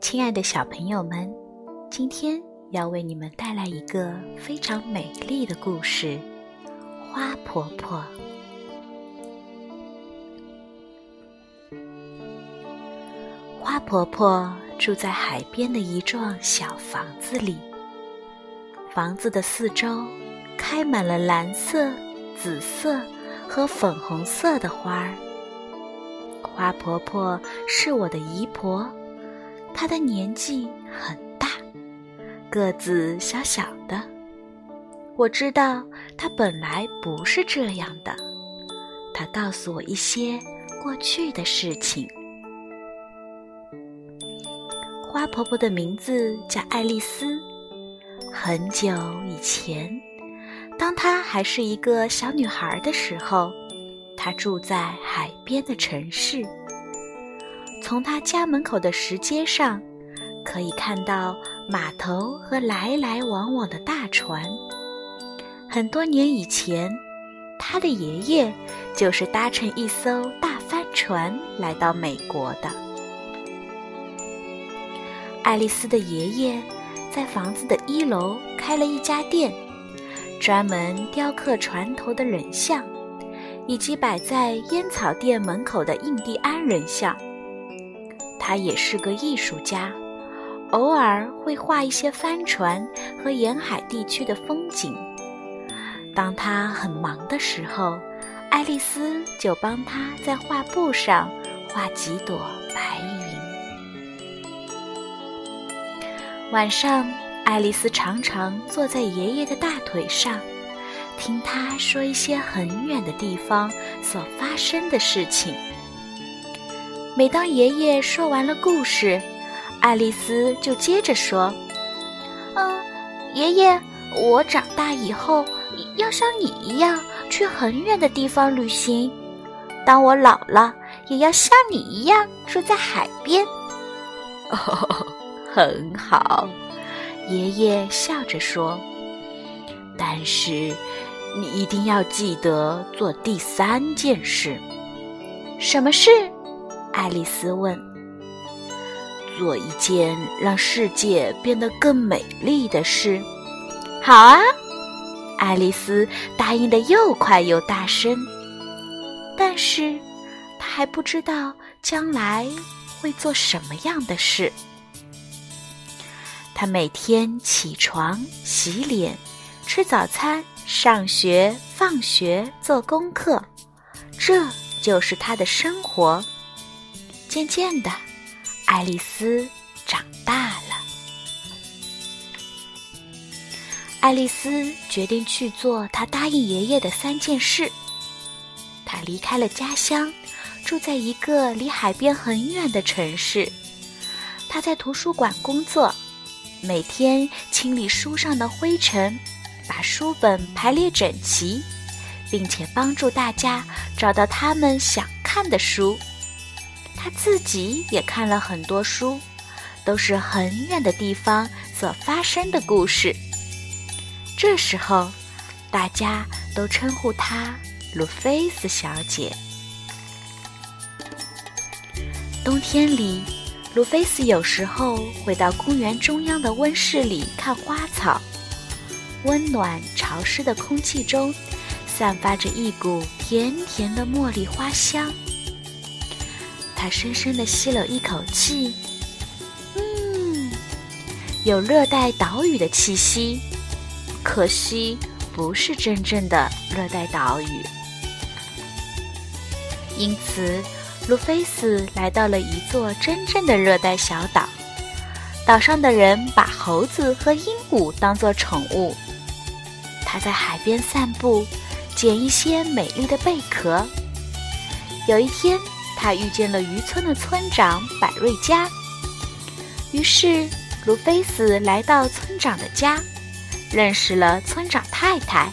亲爱的小朋友们，今天要为你们带来一个非常美丽的故事——花婆婆。花婆婆住在海边的一幢小房子里，房子的四周开满了蓝色、紫色和粉红色的花儿。花婆婆是我的姨婆。她的年纪很大，个子小小的。我知道她本来不是这样的。她告诉我一些过去的事情。花婆婆的名字叫爱丽丝。很久以前，当她还是一个小女孩的时候，他住在海边的城市。从他家门口的石阶上，可以看到码头和来来往往的大船。很多年以前，他的爷爷就是搭乘一艘大帆船来到美国的。爱丽丝的爷爷在房子的一楼开了一家店，专门雕刻船头的人像，以及摆在烟草店门口的印第安人像。他也是个艺术家，偶尔会画一些帆船和沿海地区的风景。当他很忙的时候，爱丽丝就帮他在画布上画几朵白云。晚上，爱丽丝常常坐在爷爷的大腿上，听他说一些很远的地方所发生的事情。每当爷爷说完了故事，爱丽丝就接着说：“嗯，爷爷，我长大以后要像你一样去很远的地方旅行。当我老了，也要像你一样住在海边。”哦，很好，爷爷笑着说：“但是你一定要记得做第三件事。什么事？”爱丽丝问：“做一件让世界变得更美丽的事。”“好啊！”爱丽丝答应的又快又大声。但是，她还不知道将来会做什么样的事。她每天起床、洗脸、吃早餐、上学、放学、做功课，这就是他的生活。渐渐的，爱丽丝长大了。爱丽丝决定去做她答应爷爷的三件事。她离开了家乡，住在一个离海边很远的城市。她在图书馆工作，每天清理书上的灰尘，把书本排列整齐，并且帮助大家找到他们想看的书。他自己也看了很多书，都是很远的地方所发生的故事。这时候，大家都称呼她鲁菲斯小姐。冬天里，鲁菲斯有时候会到公园中央的温室里看花草。温暖潮湿的空气中，散发着一股甜甜的茉莉花香。他深深地吸了一口气，嗯，有热带岛屿的气息，可惜不是真正的热带岛屿。因此，路菲斯来到了一座真正的热带小岛。岛上的人把猴子和鹦鹉当作宠物。他在海边散步，捡一些美丽的贝壳。有一天。他遇见了渔村的村长百瑞佳，于是卢菲斯来到村长的家，认识了村长太太。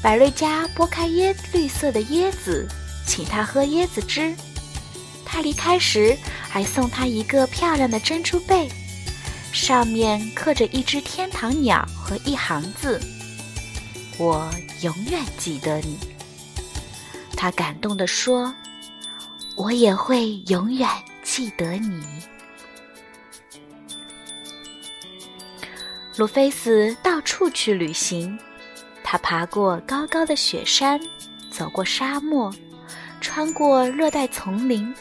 百瑞佳剥开椰绿色的椰子，请他喝椰子汁。他离开时还送他一个漂亮的珍珠贝，上面刻着一只天堂鸟和一行字：“我永远记得你。”他感动地说。我也会永远记得你。鲁菲斯到处去旅行，他爬过高高的雪山，走过沙漠，穿过热带丛林。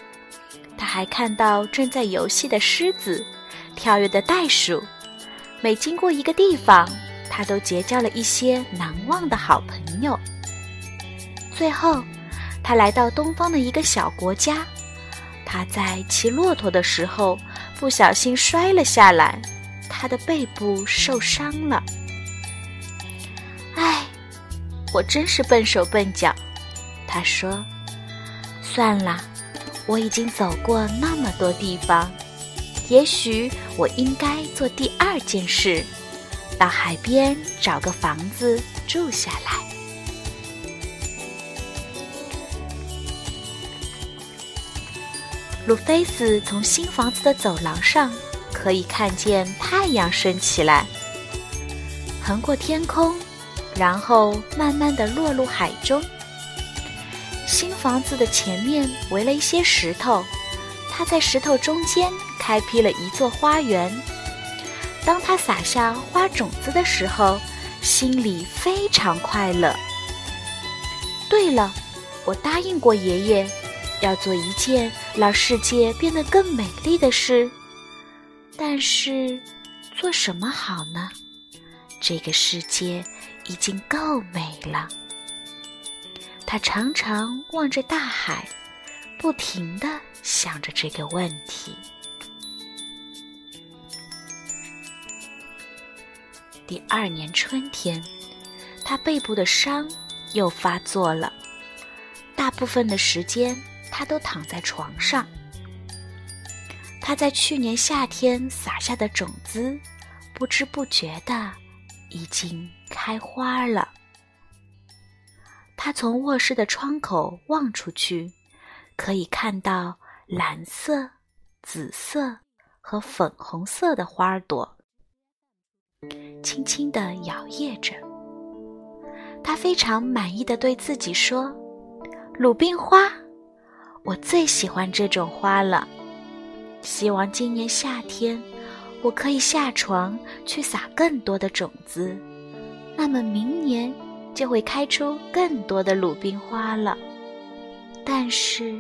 他还看到正在游戏的狮子，跳跃的袋鼠。每经过一个地方，他都结交了一些难忘的好朋友。最后，他来到东方的一个小国家。他在骑骆驼的时候不小心摔了下来。他的背部受伤了，唉，我真是笨手笨脚。他说：“算了，我已经走过那么多地方，也许我应该做第二件事，到海边找个房子住下来。”路菲斯从新房子的走廊上。可以看见太阳升起来，横过天空，然后慢慢的落入海中。新房子的前面围了一些石头，他在石头中间开辟了一座花园。当他撒下花种子的时候，心里非常快乐。对了，我答应过爷爷，要做一件让世界变得更美丽的事。但是，做什么好呢？这个世界已经够美了。他常常望着大海，不停的想着这个问题。第二年春天，他背部的伤又发作了，大部分的时间他都躺在床上。他在去年夏天撒下的种子，不知不觉的已经开花了。他从卧室的窗口望出去，可以看到蓝色、紫色和粉红色的花朵，轻轻地摇曳着。他非常满意地对自己说：“鲁冰花，我最喜欢这种花了。”希望今年夏天，我可以下床去撒更多的种子，那么明年就会开出更多的鲁冰花了。但是，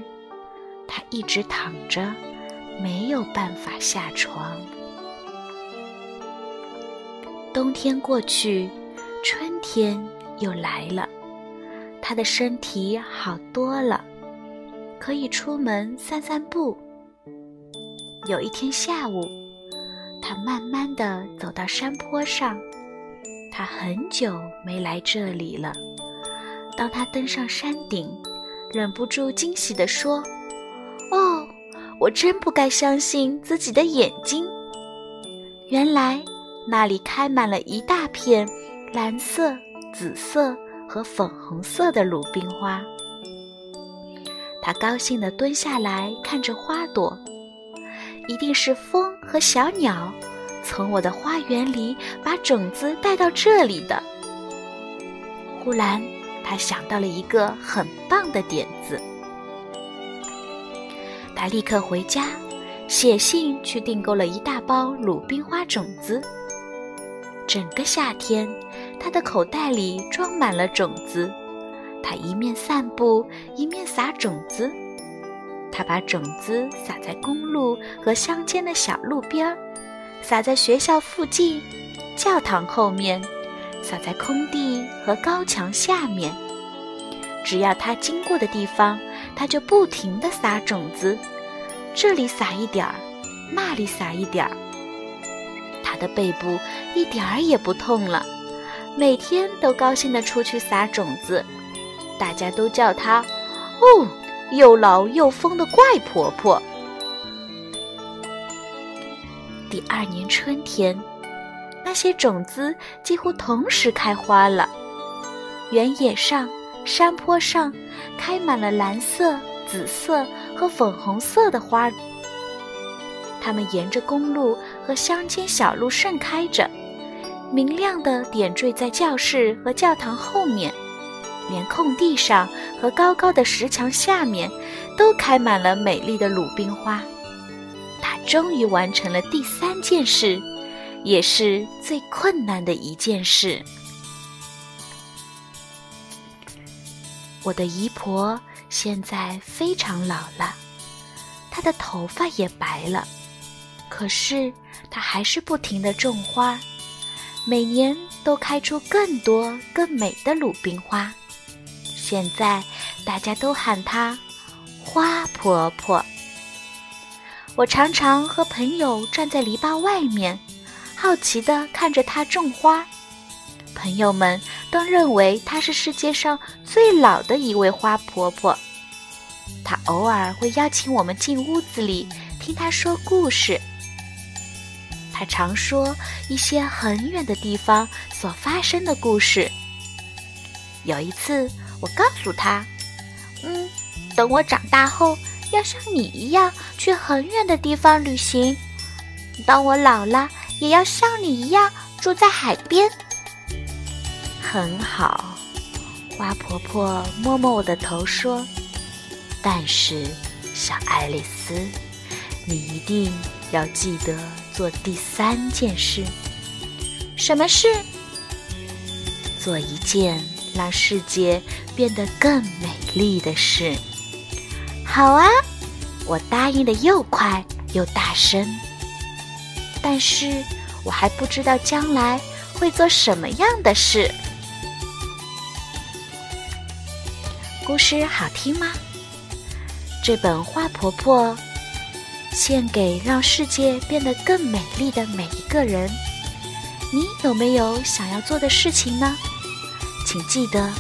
他一直躺着，没有办法下床。冬天过去，春天又来了，他的身体好多了，可以出门散散步。有一天下午，他慢慢的走到山坡上。他很久没来这里了。当他登上山顶，忍不住惊喜地说：“哦，我真不该相信自己的眼睛！原来那里开满了一大片蓝色、紫色和粉红色的鲁冰花。”他高兴地蹲下来看着花朵。一定是风和小鸟从我的花园里把种子带到这里的。忽然，他想到了一个很棒的点子。他立刻回家，写信去订购了一大包鲁冰花种子。整个夏天，他的口袋里装满了种子。他一面散步，一面撒种子。他把种子撒在公路和乡间的小路边儿，撒在学校附近、教堂后面，撒在空地和高墙下面。只要他经过的地方，他就不停地撒种子，这里撒一点儿，那里撒一点儿。的背部一点儿也不痛了，每天都高兴地出去撒种子。大家都叫她“哦”。又老又疯的怪婆婆。第二年春天，那些种子几乎同时开花了。原野上、山坡上开满了蓝色、紫色和粉红色的花。它们沿着公路和乡间小路盛开着，明亮的点缀在教室和教堂后面。连空地上和高高的石墙下面，都开满了美丽的鲁冰花。他终于完成了第三件事，也是最困难的一件事。我的姨婆现在非常老了，她的头发也白了，可是她还是不停的种花，每年都开出更多更美的鲁冰花。现在大家都喊她花婆婆。我常常和朋友站在篱笆外面，好奇地看着她种花。朋友们都认为她是世界上最老的一位花婆婆。她偶尔会邀请我们进屋子里听她说故事。她常说一些很远的地方所发生的故事。有一次。我告诉他：“嗯，等我长大后，要像你一样去很远的地方旅行。当我老了，也要像你一样住在海边。”很好，花婆婆摸摸我的头说：“但是，小爱丽丝，你一定要记得做第三件事。什么事？做一件。”让世界变得更美丽的事。好啊，我答应的又快又大声。但是我还不知道将来会做什么样的事。故事好听吗？这本《花婆婆》献给让世界变得更美丽的每一个人。你有没有想要做的事情呢？请记得，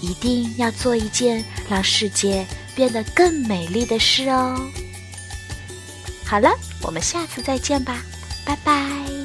一定要做一件让世界变得更美丽的事哦。好了，我们下次再见吧，拜拜。